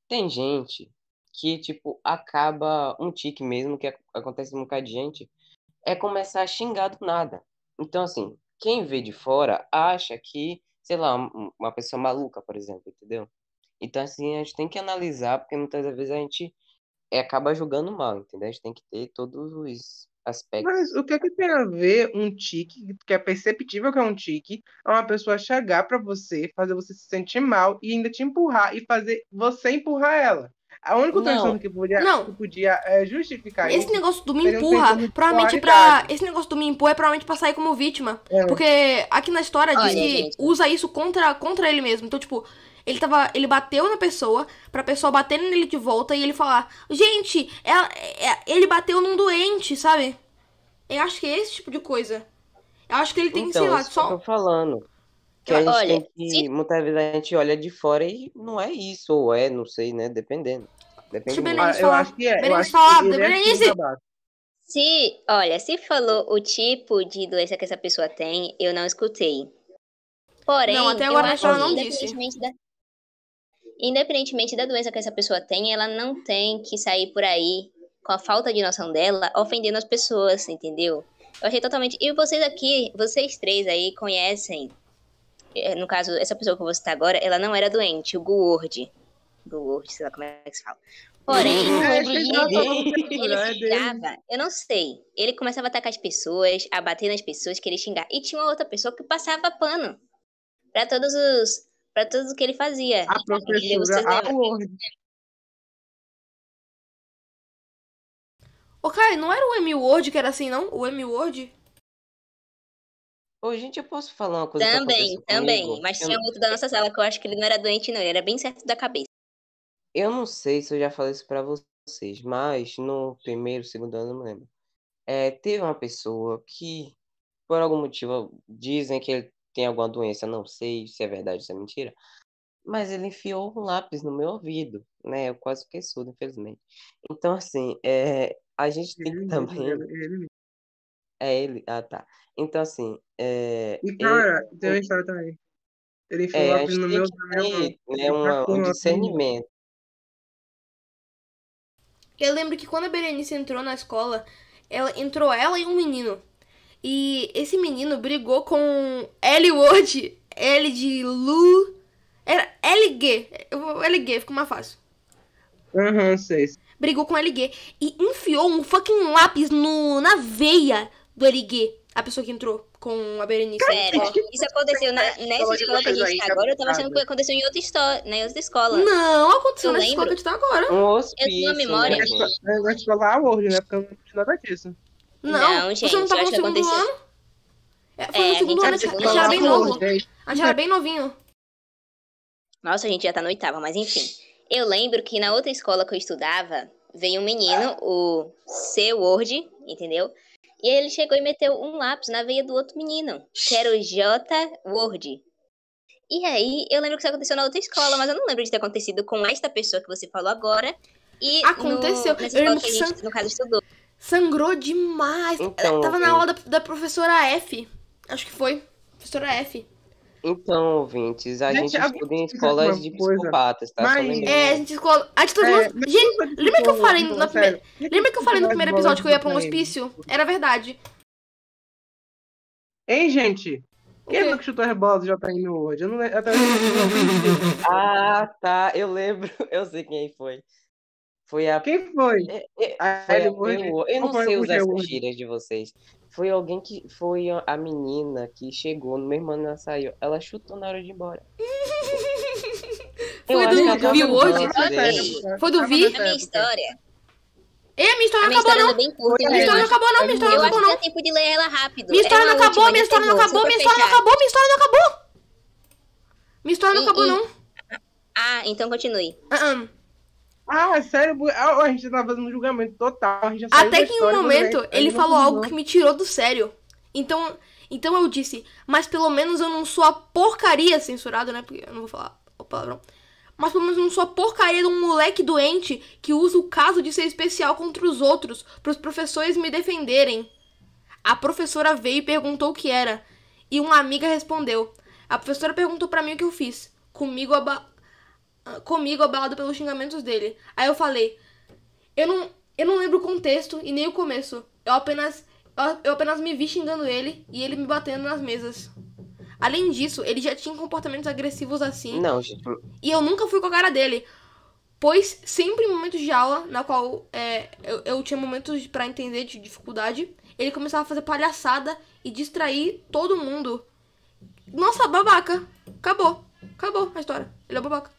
Tem gente que, tipo, acaba um tique mesmo, que ac- acontece um bocado de gente, é começar a xingar do nada. Então, assim, quem vê de fora acha que, sei lá, um- uma pessoa maluca, por exemplo, entendeu? Então, assim, a gente tem que analisar, porque muitas vezes a gente é, acaba julgando mal, entendeu? A gente tem que ter todos os aspectos. Mas o que é que tem a ver um tique, que é perceptível que é um tique, a uma pessoa chegar pra você, fazer você se sentir mal e ainda te empurrar e fazer você empurrar ela? A única transtorno que podia, Não. que podia é, justificar Esse isso negócio do me um empurra, de provavelmente pra. polaridade. Esse negócio do me empurra é provavelmente pra sair como vítima. É. Porque aqui na história diz Olha, que gente. usa isso contra, contra ele mesmo. Então, tipo, ele tava. Ele bateu na pessoa, pra pessoa bater nele de volta e ele falar, gente, ela- é- ele bateu num doente, sabe? Eu acho que é esse tipo de coisa. Eu acho que ele tem, Então, sei lá, isso que eu só. tô falando. Que a gente Olha, tem que, se- muitas vezes a gente olha de fora e não é isso, ou é, não sei, né? Dependendo. Depende Deixa eu Ah, eu acho que é. Eu Berenice é Berenice! Se, olha, se falou o tipo de doença que essa pessoa tem, eu não escutei. Porém, Não, até eu agora a acho que não disse. da, independentemente da doença que essa pessoa tem, ela não tem que sair por aí com a falta de noção dela, ofendendo as pessoas, entendeu? Eu achei totalmente. E vocês aqui, vocês três aí conhecem. eh, No caso, essa pessoa que eu vou citar agora, ela não era doente, o Guord. Guord, sei lá como é que se fala. Porém, É, ele é xingava, eu não sei. Ele começava a atacar as pessoas, a bater nas pessoas, querer xingar. E tinha uma outra pessoa que passava pano pra todos os. Para tudo que ele fazia. A professora? Award. Ô, Kai, não era o M-Word que era assim, não? O M-Word? Ô, gente, eu posso falar uma coisa Também, também. comigo? Mas tinha outro da nossa sala que eu acho que ele não era doente, não. Ele era bem certo da cabeça. Eu não sei se eu já falei isso pra vocês, mas no primeiro, segundo ano, eu não lembro. É, teve uma pessoa que, por algum motivo, dizem que ele tem alguma doença, não sei se é verdade ou se é mentira, mas ele enfiou um lápis no meu ouvido, né? Eu quase fiquei surdo, infelizmente. Então, assim, é, a gente tem que Ele também. ele- ele. É ele? Ah, tá. Então, assim, é, E, ele- cara, tem uma história também. Ele enfiou é, a lápis no meu, meu ter, né, Ele uma- um meu. discernimento. Eu lembro que quando a Berenice entrou na escola, ela entrou ela e um menino. E esse menino brigou com L Word, L de Lu. Era LG. Eu vou- LG, fica mais fácil. Aham, sei. Brigou com LG e enfiou um fucking lápis no, na veia do LG. A pessoa que entrou com a Berenice. Pera, isso aconteceu na- nessa escola que a gente tá agora. Eu tava achando que aconteceu em outra, histó- em outra escola. Não, aconteceu Eu nessa escola que a gente tá agora. Um hospício, memória. né, É gente? é uma escola Award, né? Porque eu não de nada disso. Não, Não, você gente, não tava no acho que segundo aconteceu- ano? É, foi É, no a segundo gente ano, a tá gente a gente era bem novo. A gente era bem novinho. Nossa, a gente já tá no oitavo, mas enfim. Eu lembro que na outra escola que eu estudava, veio um menino, o C Word, entendeu? E ele chegou e meteu um lápis na veia do outro menino, que era o J Word. E aí, eu lembro que isso aconteceu na outra escola, mas eu não lembro de ter acontecido com esta pessoa que você falou agora. E Aconteceu. No, nessa escola que a gente, no caso, estudou. Sangrou demais. Então, Tava na eu- aula da, da professora F. Acho que foi. Professora F. Então, ouvintes, a Gente, gente estuda em escolas de coisa, psicopatas, tá? Mas-. É, a gente escola. A gente tá É, Gente, de lembra que eu falei não, na sério. lembra que eu falei no primeiro episódio que eu ia pra um hospício? Era verdade. Hein, gente? Quem foi que chutou as bolas já tá indo hoje? Eu não lembro. Ah, tá, eu lembro, eu sei quem foi. Foi a. Quem foi? é- é- A Foi a eu, eu não sei usar essas gírias de vocês. Foi alguém que. Foi a menina que chegou ano que ela saiu. Ela chutou na hora de ir embora. Eu Foi do que ela tava Vi no hoje? Foi do Vi? A minha história. A minha história não minha acabou, história não. é Minha história não acabou, não. Minha história Eu não acho acabou, que não. dá tempo de ler ela rápido. Minha história não é a acabou, minha história não acabou, minha história não acabou, minha história não acabou. Minha história não acabou, não. Ah, então continue. Ah, ah. Ah, sério? Ah, A gente tava fazendo um julgamento total. Até que em um momento ele Aí falou algo que me tirou do sério. Então, então eu disse, mas pelo menos eu não sou a porcaria censurado, né? Porque eu não vou falar o palavrão. Mas pelo menos eu não sou a porcaria de um moleque doente que usa o caso de ser especial contra os outros para os professores me defenderem. A professora veio e perguntou o que era. E uma amiga respondeu. A professora perguntou pra mim o que eu fiz. Comigo, aba... Comigo abalado pelos xingamentos dele. Aí eu falei, eu não, eu não lembro o contexto e nem o começo. Eu apenas, eu- apenas me vi xingando ele e ele me batendo nas mesas. Além disso, ele já tinha comportamentos agressivos assim Não, gente. e eu nunca fui com a cara dele. Pois sempre em momentos de aula, na qual é, eu, eu tinha momentos pra entender de dificuldade, ele começava a fazer palhaçada e distrair todo mundo. Nossa, babaca. Acabou. Acabou a história. Ele é babaca.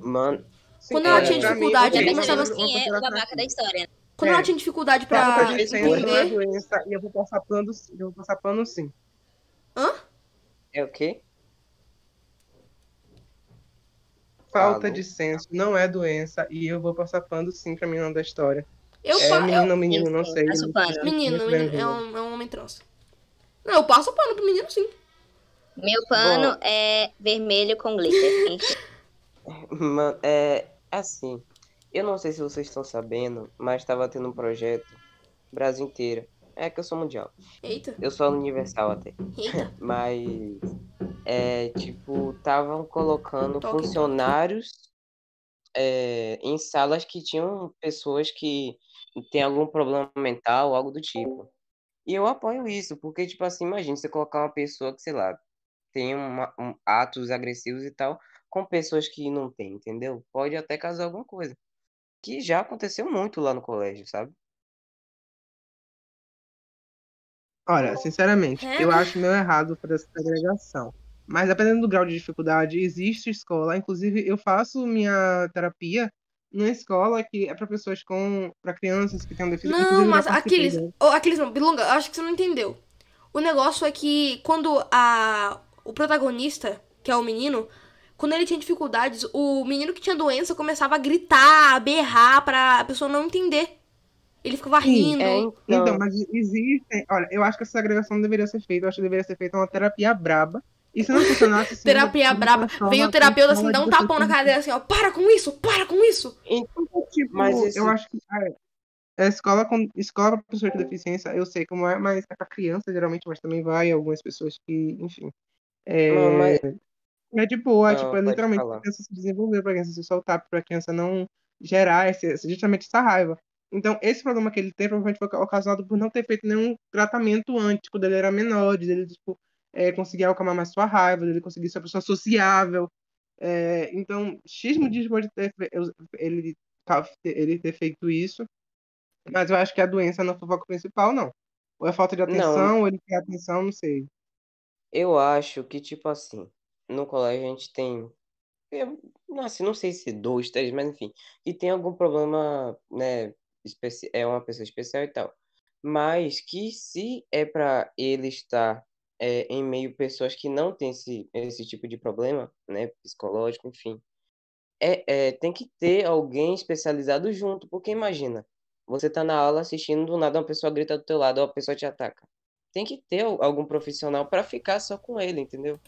Mano, Sim, Quando ela é, tinha pra mim, dificuldade, eu começava quem é o babaca da história. Quando É. ela tinha dificuldade pra entender. doença e eu vou passar pano, eu vou passar pano sim. Hã? é o quê? Falta de senso não é doença e eu vou passar pano sim pra menina da história. Eu, é menino eu- menino, não sei. passo pano. Menino, menino é, um, é um homem trans. Não, eu passo pano pro menino sim. Meu pano Bom. é vermelho com glitter. Mano, é assim. Eu não sei se vocês estão sabendo, mas estava tendo um projeto Brasil inteiro. É que eu sou mundial. Eita, Eu sou universal até. eita. Mas, é, tipo, estavam colocando Toque, toque. funcionários é, em salas que tinham pessoas que têm algum problema mental, algo do tipo. E eu apoio isso, porque, tipo assim, imagina você colocar uma pessoa que, sei lá, tem uma- um- atos agressivos e tal, com pessoas que não têm, entendeu? Pode até causar alguma coisa. Que já aconteceu muito lá no colégio, sabe? Olha, sinceramente, É. eu acho meio errado para essa segregação. Mas dependendo do grau de dificuldade, existe escola. Inclusive, eu faço minha terapia numa escola que é para pessoas com. para crianças que têm um deficiência. Não, mas Aquiles, oh, Aquiles não, Bilunga, eu acho que você não entendeu. O negócio é que quando a o protagonista, que é o menino, quando ele tinha dificuldades, o menino que tinha doença começava a gritar, a berrar pra a pessoa não entender. Ele ficava Sim, rindo. É, Então, então, mas existem. Olha, eu acho que essa segregação não deveria ser feita. Eu acho que deveria ser feita uma terapia braba. E se não funcionasse. sim, Terapia braba. Veio o forma- terapeuta assim, dá um tapão na cara dele assim, ó. Para com isso, para com isso. Tipo, Mas esse- eu acho que é, a escola com escola para pessoas com deficiência, eu sei como é, mas é para criança geralmente, mas também vai algumas pessoas que, enfim, é, não, mas, é de boa, Não, tipo, é literalmente falar. para criança se desenvolver, para criança se soltar, para criança não gerar esse, justamente essa raiva. Então, esse problema que ele tem provavelmente foi ocasionado por não ter feito nenhum tratamento antes, quando ele era menor, de ele, tipo, é, conseguir acalmar mais sua raiva, de ele conseguir ser uma pessoa sociável. É, então, X motivos pode ter ele, ele ter feito isso, mas eu acho que a doença não foi o foco principal, não. Ou é falta de atenção, ou ele quer atenção, não sei. eu acho que, tipo assim, no colégio a gente tem, não, assim, não sei se dois, três, mas enfim, que tem algum problema, né, especi é uma pessoa especial e tal. Mas que se é para ele estar é, em meio pessoas que não têm esse, esse tipo de problema, né, psicológico, enfim, é, é, tem que ter alguém especializado junto, porque imagina, você tá na aula assistindo, do nada uma pessoa grita do teu lado, ou a pessoa te ataca. Tem que ter al- algum profissional para ficar só com ele, entendeu?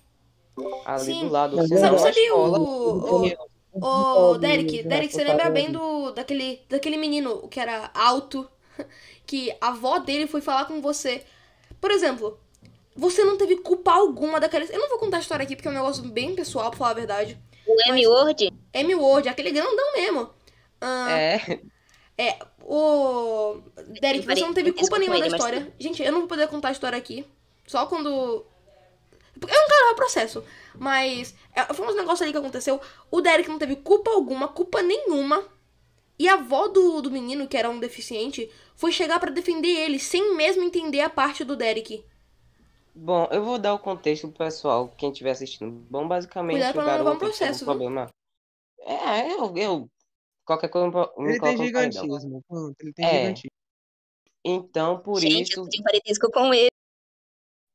Ali Sim. do lado, Mas senão Sabe, sabe escola... o, o, Ô, Derek, Derek, você lembra bem do, daquele, daquele menino que era alto, que a avó dele foi falar com você. Por exemplo, você não teve culpa alguma daqueles. Eu não vou contar a história aqui porque é um negócio bem pessoal, pra falar a verdade. O M-Word? M-Word, aquele grandão mesmo. Ah, É, o. Derek, você não teve culpa nenhuma da história. Gente, eu não vou poder contar a história aqui. Só quando. Porque eu não quero levar processo. Mas. é, Foi uns negócios ali que aconteceu. O Derek não teve culpa alguma, culpa nenhuma. E a avó do, do menino, que era um deficiente, foi chegar pra defender ele, sem mesmo entender a parte do Derek. Bom, eu vou dar o contexto pro pessoal, quem estiver assistindo. Bom, basicamente, Cuidado pra o não levar um garoto tinha processo, viu? problema. É, eu, eu qualquer coisa me Ele tem gigantismo. Ele tem É. gigantismo. Então, por Gente, isso, eu tenho parentesco com ele.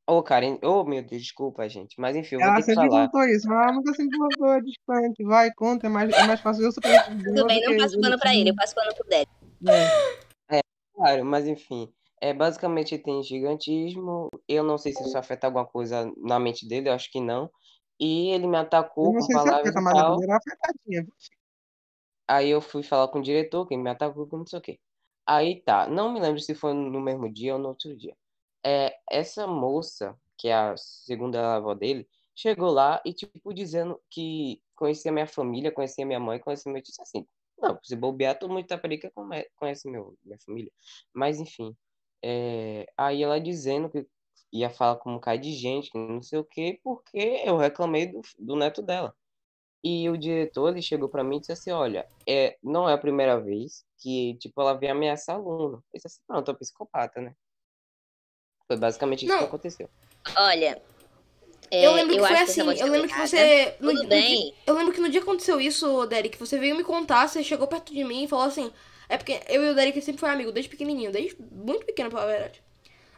Ô, Karen, ô, meu Deus, desculpa, gente, mas enfim, eu vou Ela ter que sempre falar. contou isso, mas ela nunca se importou, distante. Vai, conta, é mais, é mais fácil eu super Tudo bem, não passo pano pra ele, eu passo pano pro Derek. Claro, mas enfim, é, basicamente tem gigantismo. Eu não sei se isso afeta alguma coisa na mente dele, eu acho que não. E ele me Eu atacou não com sei se palavras afeta, e mas a tal. afetadinha. Aí eu fui falar com o diretor, que me atacou, que não sei o quê. Aí tá, não me lembro se foi no mesmo dia ou no outro dia. É, essa moça, que é a segunda avó dele, chegou lá e, tipo, dizendo que conhecia minha família, conhecia minha mãe, conhecia meu tio, assim. Não, se bobear, todo mundo de Itaparica come- conhece meu, minha família. Mas, enfim, é, aí ela dizendo que ia falar com um cara de gente, que não sei o quê, porque eu reclamei do, do neto dela. E o diretor, ele chegou pra mim e disse assim, olha, é, não é a primeira vez que, tipo, ela vem ameaçar aluno. Eu disse assim, pronto, é psicopata, né? Foi basicamente isso que Não. aconteceu. Olha, é, eu lembro que foi assim, voz eu lembro que você. no- Tudo no bem. dia- eu lembro que no dia que aconteceu isso, Derek, você veio me contar, você chegou perto de mim e falou assim. É porque eu e o Derek sempre foi amigo, desde pequenininho, desde muito pequeno, pra falar a verdade.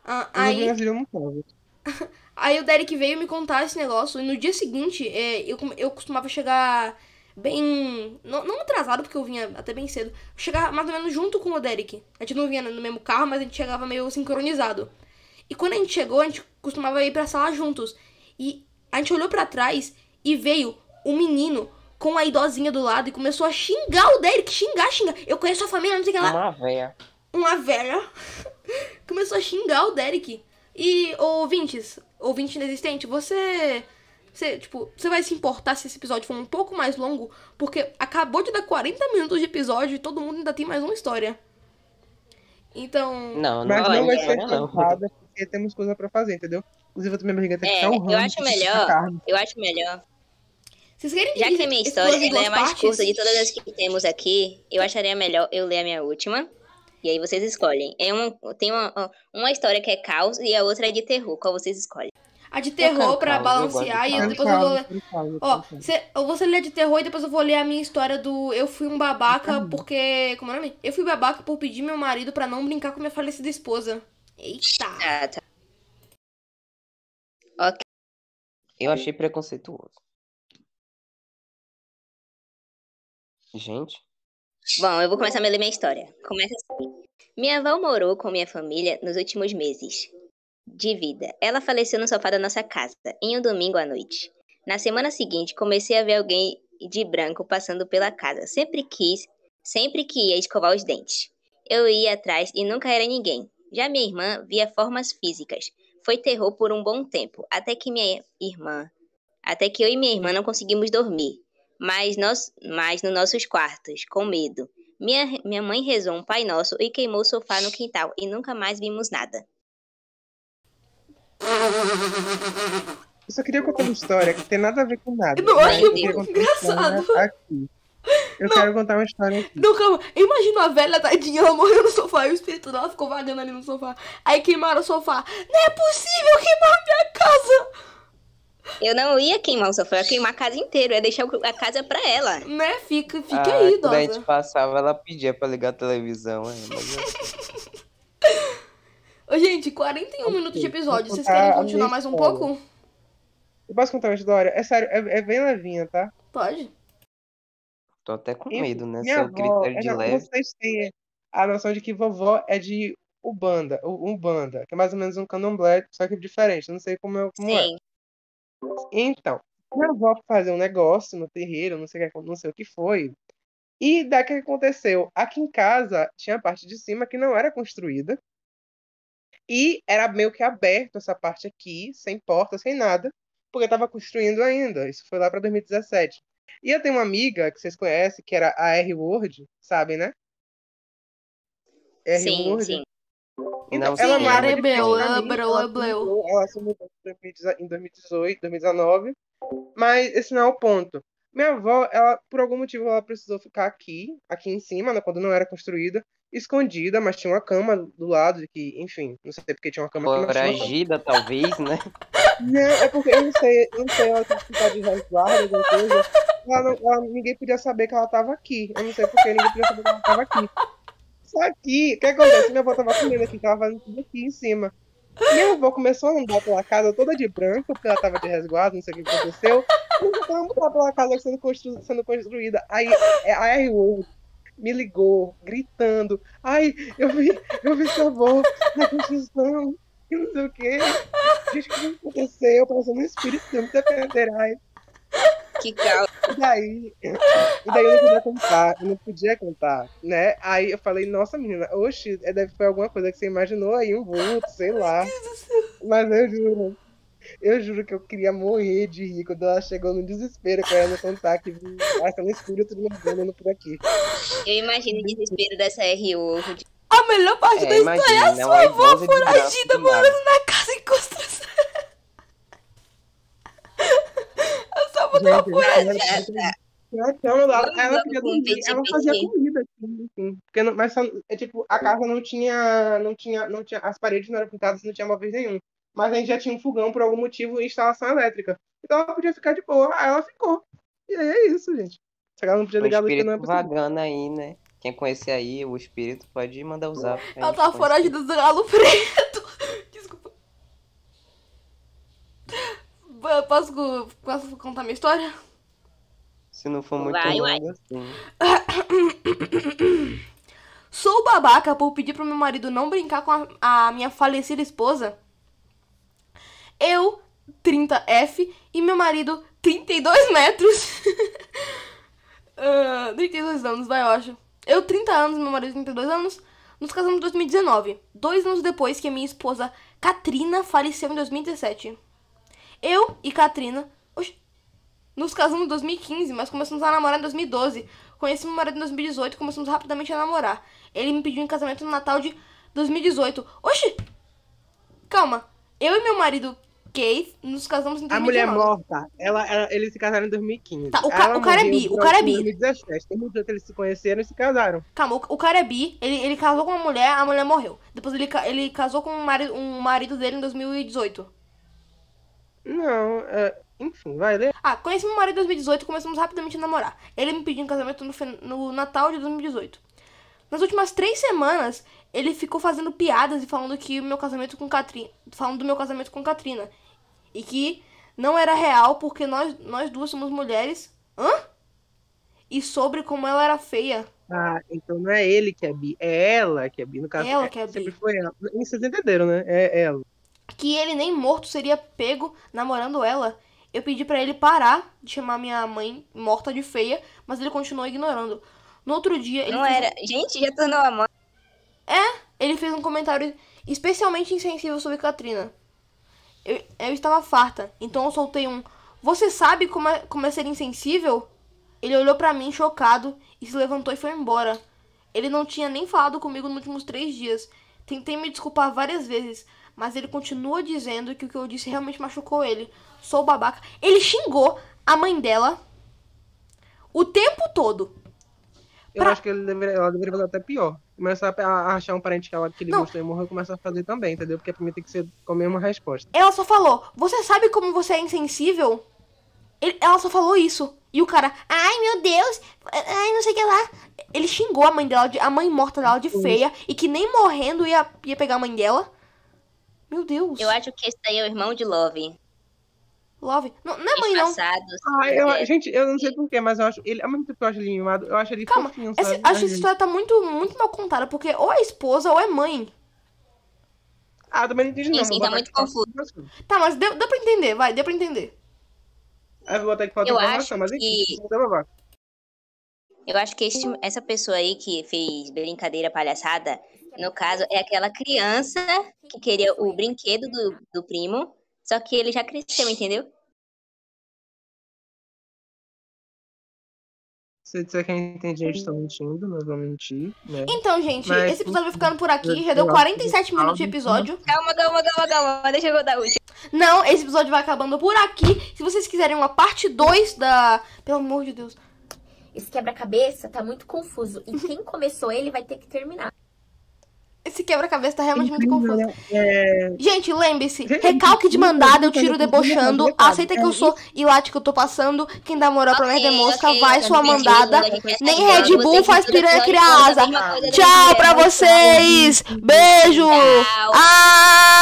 Ah, No aí, Brasil eu não tava. aí o Derek veio me contar esse negócio, e no dia seguinte, é, eu, eu costumava chegar bem. Não, não atrasado, porque eu vinha até bem cedo. Chegar mais ou menos junto com o Derek. A gente não vinha no mesmo carro, mas a gente chegava meio sincronizado. E quando a gente chegou, a gente costumava ir pra sala juntos. E a gente olhou pra trás e veio um menino com a idosinha do lado e começou a xingar o Derek, xingar, xingar. Eu conheço a família, não sei o que lá. Uma véia. Uma velha. Começou a xingar o Derek. E, ouvintes, ouvinte inexistente, você. Você, tipo, você vai se importar se esse episódio for um pouco mais longo? Porque acabou de dar 40 minutos de episódio e todo mundo ainda tem mais uma história. Então. Não, não Mas vai não vai ser não. Porque temos coisa pra fazer, entendeu? Inclusive, eu tô minha barriga tem que É, ficar um eu acho melhor. Eu acho melhor. Vocês querem Já que a dividir minha história ela é a mais partes? curta de todas as que temos aqui, eu acharia melhor eu ler a minha última. E aí vocês escolhem. É uma, tem uma, uma história que é caos e a outra é de terror. Qual vocês escolhem? A de Eu terror pra caos, eu balancear e caos. depois eu vou ler. Eu Ó, cê, eu vou ler de terror e depois eu vou ler a minha história do Eu fui um babaca porque. Como é o nome? Eu fui babaca por pedir meu marido pra não brincar com minha falecida esposa. Eita! Ah, tá. Eu achei preconceituoso. Gente, Bom, eu vou começar a ler minha história. Começa assim. Minha avó morou com minha família nos últimos meses de vida. Ela faleceu no sofá da nossa casa, em um domingo à noite. Na semana seguinte, comecei a ver alguém de branco passando pela casa. Sempre quis, sempre que ia escovar os dentes. Eu ia atrás e nunca era ninguém. Já minha irmã via formas físicas. Foi terror por um bom tempo, até que minha irmã, até que eu e minha irmã não conseguimos dormir mas, nós, mas nos nossos quartos, com medo. Minha, minha mãe rezou um Pai Nosso e queimou o sofá no quintal e nunca mais vimos nada. Eu só queria contar uma história que tem nada a ver com nada. Não, eu contar uma história engraçado. Aqui. Eu quero contar uma história aqui. Não, calma. Imagina a velha tadinha, ela morreu no sofá e o espírito dela ficou vagando ali no sofá. Aí queimaram o sofá. Não é possível queimar minha casa! Eu não ia queimar o sofá, eu ia queimar a casa inteira, eu ia deixar a casa pra ela. Né? Fica, fica ah, aí, quando a gente passava, ela pedia pra ligar a televisão. Ô, gente, 41 minutos de episódio. Vocês querem continuar mais um pouco? Eu posso contar uma história? É sério, é, é bem levinha, tá? Pode. Tô até com medo, né? Minha Seu avó, critério é, de não, leve. vocês têm a noção de que vovó é de Ubanda, Umbanda, que é mais ou menos um candomblé, só que diferente. Não sei como é. Como é. Sim. Então, minha avó fazia um negócio no terreiro, não sei, o que- não sei o que foi. E daí o que aconteceu? Aqui em casa tinha a parte de cima que não era construída. E era meio que aberto essa parte aqui, sem porta, sem nada, porque estava construindo ainda. Isso foi lá para 2017. E eu tenho uma amiga que vocês conhecem, que era a R Word, sabem, né? R Sim, Word. sim. Então, Não ela Rebel, frente pra ela mim, breu, ela ela se mudou- Ela se mudou em 2018, 2019. Mas esse não é o ponto. Minha avó, ela, por algum motivo, ela precisou ficar aqui, aqui em cima, né, quando não era construída, escondida, mas tinha uma cama do lado, que, enfim, não sei porque tinha uma cama. Foragida, talvez, né? Não, é porque eu não sei, eu não sei, ela tinha que ficar de resguardo, alguma coisa. Ela não- ela- ninguém podia saber que ela tava aqui. Eu não sei porque ninguém podia saber que ela tava aqui. Só que, o que acontece? Minha avó tava comendo aqui, tava fazendo tudo aqui em cima. Minha avó começou a andar pela casa toda de branco, porque ela tava de resguardo, não sei o que aconteceu. E começou a andar pela casa sendo, constru- sendo construída. Aí a R.O. me ligou, gritando. Ai, eu vi, eu vi sua avó na construção, e não sei o quê. Gente, o que aconteceu? Parecendo um espírito de muita federais. Que caos. E daí, e daí eu não podia contar, eu não podia contar, né? Aí eu falei, nossa menina, oxe, é, deve foi alguma coisa que você imaginou aí, um vulto, sei lá. Mas eu juro, eu juro que eu queria morrer de rir quando ela chegou no desespero, querendo contar que achando um espírito me andando por aqui. Eu imagino o desespero dessa R.O. A melhor parte da É, história é a imagina, sua avó foragida morando na casa em construção. A sua avó tava Gente, foragida. ela- ela- ela- ela- ela dormir, fazia comida, assim, enfim. Porque não, mas só- é tipo, a casa não tinha, não tinha, não tinha, as paredes não eram pintadas, não tinha móveis nenhum. Mas a gente já tinha um fogão por algum motivo e instalação elétrica. Então ela podia ficar de boa. Aí ela ficou. E aí é isso, gente. Se ela não podia O ligar a luz, porque não é espírito vagando aí, né? Quem conhecer aí o espírito pode mandar o a Ela gente tava conhece. foragida do galo preto. Desculpa. Ba- Posso, posso contar minha história? Se não for muito Vai, vai. longo assim. Sou babaca por pedir pro meu marido não brincar com a, a minha falecida esposa. Eu, 30F, e meu marido, 32 metros. Ah, 32 anos, vai, eu acho. Eu, 30 anos, meu marido, 32 anos. Nos casamos em 2019, dois anos depois que a minha esposa Katrina faleceu em 2017. Eu e Katrina oxi, nos casamos em 2015, mas começamos a namorar em 2012. Conheci meu marido em 2018 e começamos rapidamente a namorar. Ele me pediu em casamento no Natal de 2018. Oxi! Calma. Eu e meu marido Keith nos casamos em A 2019. mulher morta, ela, ela- eles se casaram em 2015. Tá, o ca- Ela o cara é bi, o cara é bi. 2017. Tem muito tempo eles se conheceram e se casaram. Calma, o, o cara é bi, ele, ele casou com uma mulher, a mulher morreu. Depois ele, ele casou com um marido, um marido dele em 2018. Não, é, enfim, vai ler. Ah, conheci meu marido em 2018 e começamos rapidamente a namorar. Ele me pediu em casamento no, no Natal de 2018. Nas últimas três semanas, ele ficou fazendo piadas e falando que o meu casamento com Katrina. Falando do meu casamento com Katrina. E que não era real porque nós, nós duas somos mulheres. Hã? E sobre como ela era feia. Ah, então não é ele que é bi, é ela que é bi. No caso, Ela que é bi. Sempre foi ela. Vocês entenderam, né? É ela. Que ele nem morto seria pego namorando ela. Eu pedi pra ele parar de chamar minha mãe morta de feia, mas ele continuou ignorando. No outro dia, ele, Não era. Gente, já tornou a mãe. ele fez um comentário especialmente insensível sobre Katrina. Eu, eu estava farta, então eu soltei um. Você sabe como é, como é ser insensível? Ele olhou pra mim chocado e se levantou e foi embora. Ele não tinha nem falado comigo nos últimos três dias. Tentei me desculpar várias vezes, mas ele continua dizendo que o que eu disse realmente machucou ele. Sou babaca. Ele xingou a mãe dela o tempo todo. Eu Pra- acho que ele deveria, ela deveria fazer até pior. Começar a a achar um parente que, ela, que ele Não. gostou e morreu, começar a fazer também, entendeu? Porque pra mim tem que ser com a mesma resposta. Ela só falou: Você sabe como você é insensível? Ele- ela só falou isso. E o cara, ai meu Deus, ai não sei o que lá. Ele xingou a mãe dela, de- a mãe morta dela de feia, e que nem morrendo ia, ia pegar a mãe dela. Meu Deus. Eu acho que esse daí é o irmão de Love. Love. Não, não é mãe, não. Ah, eu, É. gente, eu não sei porquê, mas eu acho ele, ao mesmo tempo que eu acho ele mimado, eu acho ele Calma, fofinho, sabe? acho que essa história tá muito, muito mal contada, porque ou é esposa ou é mãe. Ah, também não entendi não. Sim, tá muito confuso. Tá, mas deu, deu pra entender, vai, deu pra entender. Aí eu vou botar aqui acho informação, mas enfim, que-. Eu acho que esse- essa pessoa aí que fez brincadeira palhaçada, no caso, é aquela criança que queria o brinquedo do, do primo, só que ele já cresceu, entendeu? Se eu disser que é inteligente, estou mentindo, não vou mentir, né? Então, gente, Mas- esse episódio vai ficando por aqui. Já Eu deu acho 47 que- minutos de episódio. Calma, calma, calma, calma. Deixa eu dar o último. Não, esse episódio vai acabando por aqui. Se vocês quiserem uma parte 2 da. Pelo amor de Deus. Esse quebra-cabeça tá muito confuso. E quem começou ele vai ter que terminar. Esse quebra-cabeça tá realmente muito confuso. É, Gente, lembre-se, recalque de mandada, eu tiro debochando. Aceita que eu sou Ilate que eu tô passando. Quem dá moral pra merda é mosca, vai sua mandada. Nem Red Bull faz piranha criar asa. Tchau pra vocês. Beijo. Tchau. Ah!